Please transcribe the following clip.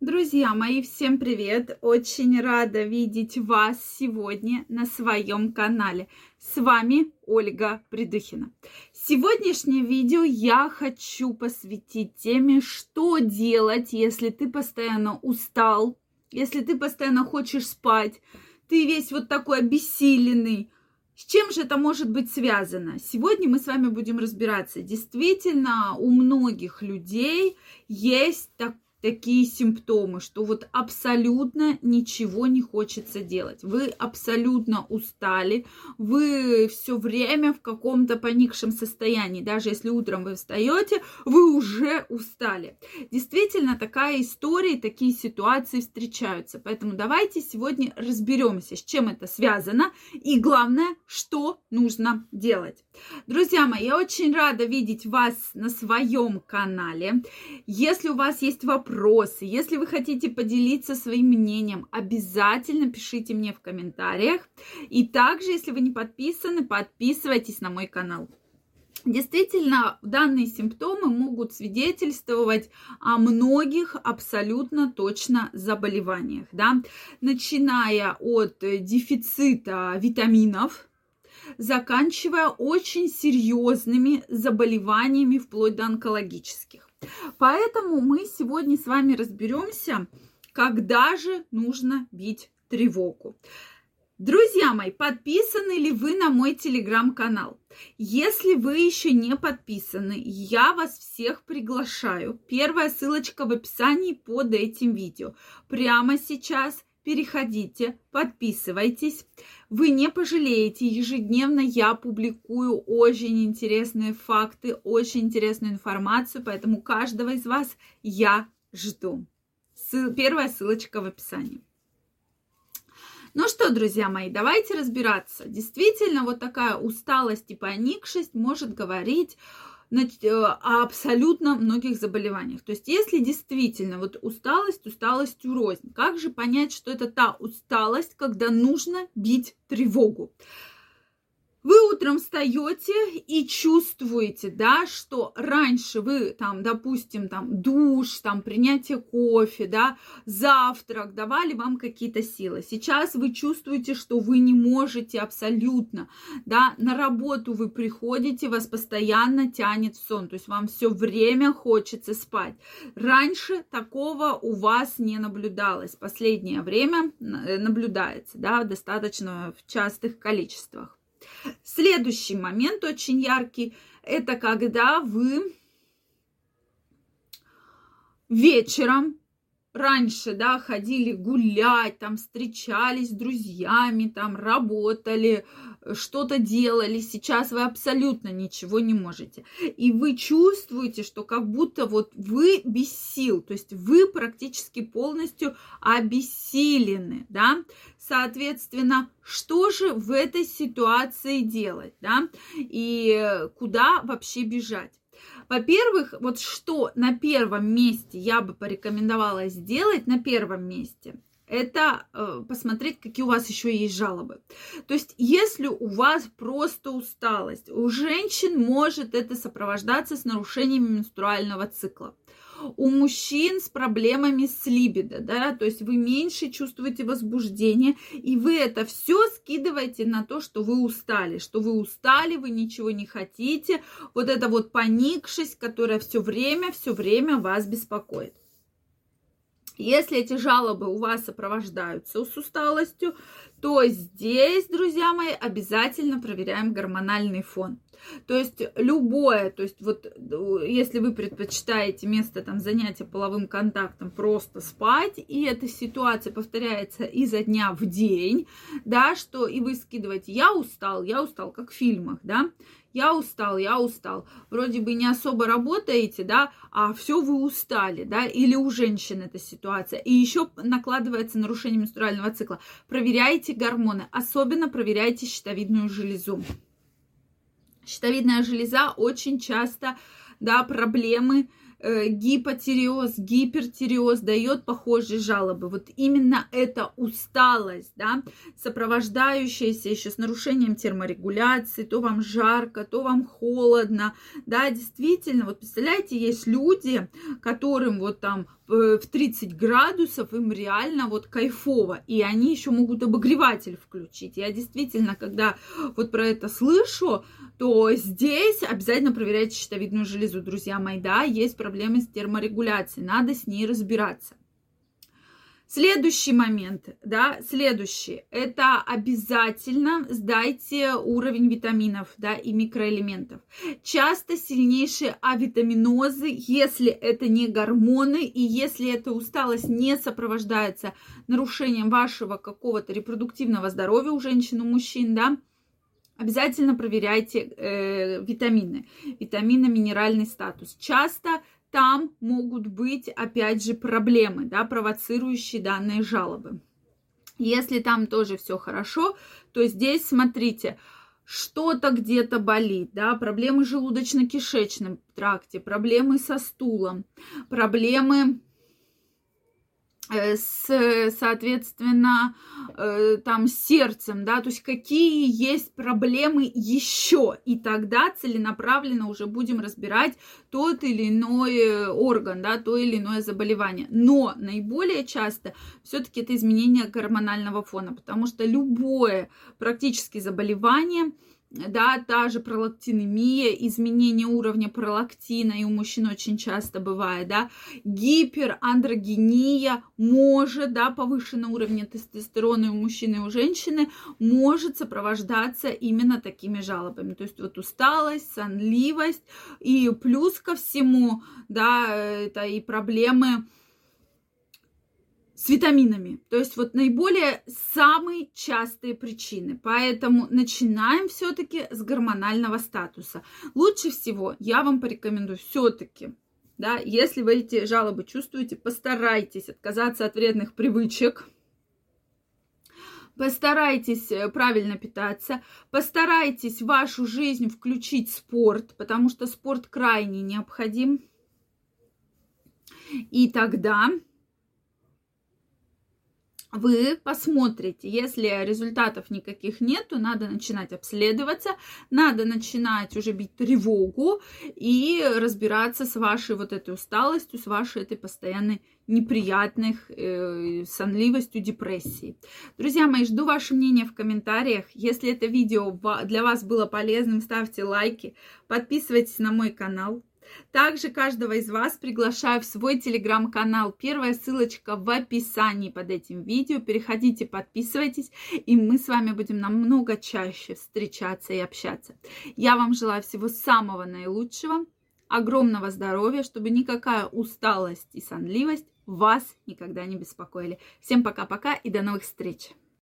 Друзья мои, всем привет! Очень рада видеть вас сегодня на своем канале. С вами Ольга Придухина. Сегодняшнее видео я хочу посвятить теме, что делать, если ты постоянно устал, если ты постоянно хочешь спать, ты весь вот такой обессиленный, с чем же это может быть связано? Сегодня мы с вами будем разбираться. Действительно, у многих людей есть так, такие симптомы, что вот абсолютно ничего не хочется делать. Вы абсолютно устали, вы все время в каком-то поникшем состоянии. Даже если утром вы встаете, вы уже устали. Действительно, такая история, такие ситуации встречаются. Поэтому давайте сегодня разберемся, с чем это связано и главное, что нужно делать. Друзья мои, я очень рада видеть вас на своем канале. Если у вас есть вопросы, вопросы, если вы хотите поделиться своим мнением, обязательно пишите мне в комментариях. И также, если вы не подписаны, подписывайтесь на мой канал. Действительно, данные симптомы могут свидетельствовать о многих абсолютно точно заболеваниях, да, начиная от дефицита витаминов, заканчивая очень серьезными заболеваниями вплоть до онкологических. Поэтому мы сегодня с вами разберемся, когда же нужно бить тревогу. Друзья мои, подписаны ли вы на мой телеграм-канал? Если вы еще не подписаны, я вас всех приглашаю. Первая ссылочка в описании под этим видео. Прямо сейчас переходите, подписывайтесь. Вы не пожалеете. Ежедневно я публикую очень интересные факты, очень интересную информацию, поэтому каждого из вас я жду. Первая ссылочка в описании. Ну что, друзья мои, давайте разбираться. Действительно, вот такая усталость и поникшесть может говорить о абсолютно многих заболеваниях. То есть, если действительно вот усталость, усталость рознь, как же понять, что это та усталость, когда нужно бить тревогу? Вы утром встаете и чувствуете, да, что раньше вы там, допустим, там душ, там принятие кофе, да, завтрак давали вам какие-то силы. Сейчас вы чувствуете, что вы не можете абсолютно, да, на работу вы приходите, вас постоянно тянет в сон, то есть вам все время хочется спать. Раньше такого у вас не наблюдалось, последнее время э, наблюдается, да, достаточно в частых количествах. Следующий момент очень яркий, это когда вы вечером раньше, да, ходили гулять, там встречались с друзьями, там работали, что-то делали, сейчас вы абсолютно ничего не можете. И вы чувствуете, что как будто вот вы без сил, то есть вы практически полностью обессилены, да. Соответственно, что же в этой ситуации делать, да, и куда вообще бежать? Во-первых, вот что на первом месте я бы порекомендовала сделать на первом месте, это э, посмотреть, какие у вас еще есть жалобы. То есть, если у вас просто усталость, у женщин может это сопровождаться с нарушениями менструального цикла у мужчин с проблемами с либидо, да, то есть вы меньше чувствуете возбуждение, и вы это все скидываете на то, что вы устали, что вы устали, вы ничего не хотите, вот это вот поникшесть, которая все время, все время вас беспокоит. Если эти жалобы у вас сопровождаются с усталостью, то здесь, друзья мои, обязательно проверяем гормональный фон. То есть любое, то есть вот если вы предпочитаете место там занятия половым контактом просто спать, и эта ситуация повторяется изо дня в день, да, что и вы скидываете, я устал, я устал, как в фильмах, да, я устал, я устал. Вроде бы не особо работаете, да, а все вы устали, да, или у женщин эта ситуация. И еще накладывается нарушение менструального цикла. Проверяйте гормоны, особенно проверяйте щитовидную железу. Щитовидная железа очень часто, да, проблемы гипотиреоз, гипертиреоз дает похожие жалобы. Вот именно эта усталость, да, сопровождающаяся еще с нарушением терморегуляции, то вам жарко, то вам холодно, да, действительно, вот представляете, есть люди, которым вот там в 30 градусов им реально вот кайфово. И они еще могут обогреватель включить. Я действительно, когда вот про это слышу, то здесь обязательно проверяйте щитовидную железу, друзья мои. Да, есть проблемы с терморегуляцией, надо с ней разбираться. Следующий момент, да, следующий, это обязательно сдайте уровень витаминов, да, и микроэлементов. Часто сильнейшие авитаминозы, если это не гормоны и если эта усталость не сопровождается нарушением вашего какого-то репродуктивного здоровья у женщин, у мужчин, да, обязательно проверяйте э, витамины, витаминно-минеральный статус. Часто там могут быть, опять же, проблемы, да, провоцирующие данные жалобы. Если там тоже все хорошо, то здесь, смотрите, что-то где-то болит, да, проблемы желудочно-кишечном тракте, проблемы со стулом, проблемы с, соответственно, э, там сердцем, да, то есть какие есть проблемы еще, и тогда целенаправленно уже будем разбирать тот или иной орган, да, то или иное заболевание. Но наиболее часто все-таки это изменение гормонального фона, потому что любое практически заболевание – да, та же пролактинемия, изменение уровня пролактина, и у мужчин очень часто бывает, да, гиперандрогения может, да, повышенный уровень тестостерона у мужчины, и у женщины может сопровождаться именно такими жалобами, то есть вот усталость, сонливость, и плюс ко всему, да, это и проблемы с витаминами. То есть вот наиболее самые частые причины. Поэтому начинаем все-таки с гормонального статуса. Лучше всего я вам порекомендую все-таки, да, если вы эти жалобы чувствуете, постарайтесь отказаться от вредных привычек, постарайтесь э, правильно питаться, постарайтесь в вашу жизнь включить спорт, потому что спорт крайне необходим. И тогда вы посмотрите, если результатов никаких нет, то надо начинать обследоваться, надо начинать уже бить тревогу и разбираться с вашей вот этой усталостью, с вашей этой постоянной неприятных э, сонливостью, депрессией. Друзья мои, жду ваше мнение в комментариях. Если это видео для вас было полезным, ставьте лайки, подписывайтесь на мой канал. Также каждого из вас приглашаю в свой телеграм-канал. Первая ссылочка в описании под этим видео. Переходите, подписывайтесь, и мы с вами будем намного чаще встречаться и общаться. Я вам желаю всего самого наилучшего, огромного здоровья, чтобы никакая усталость и сонливость вас никогда не беспокоили. Всем пока-пока и до новых встреч!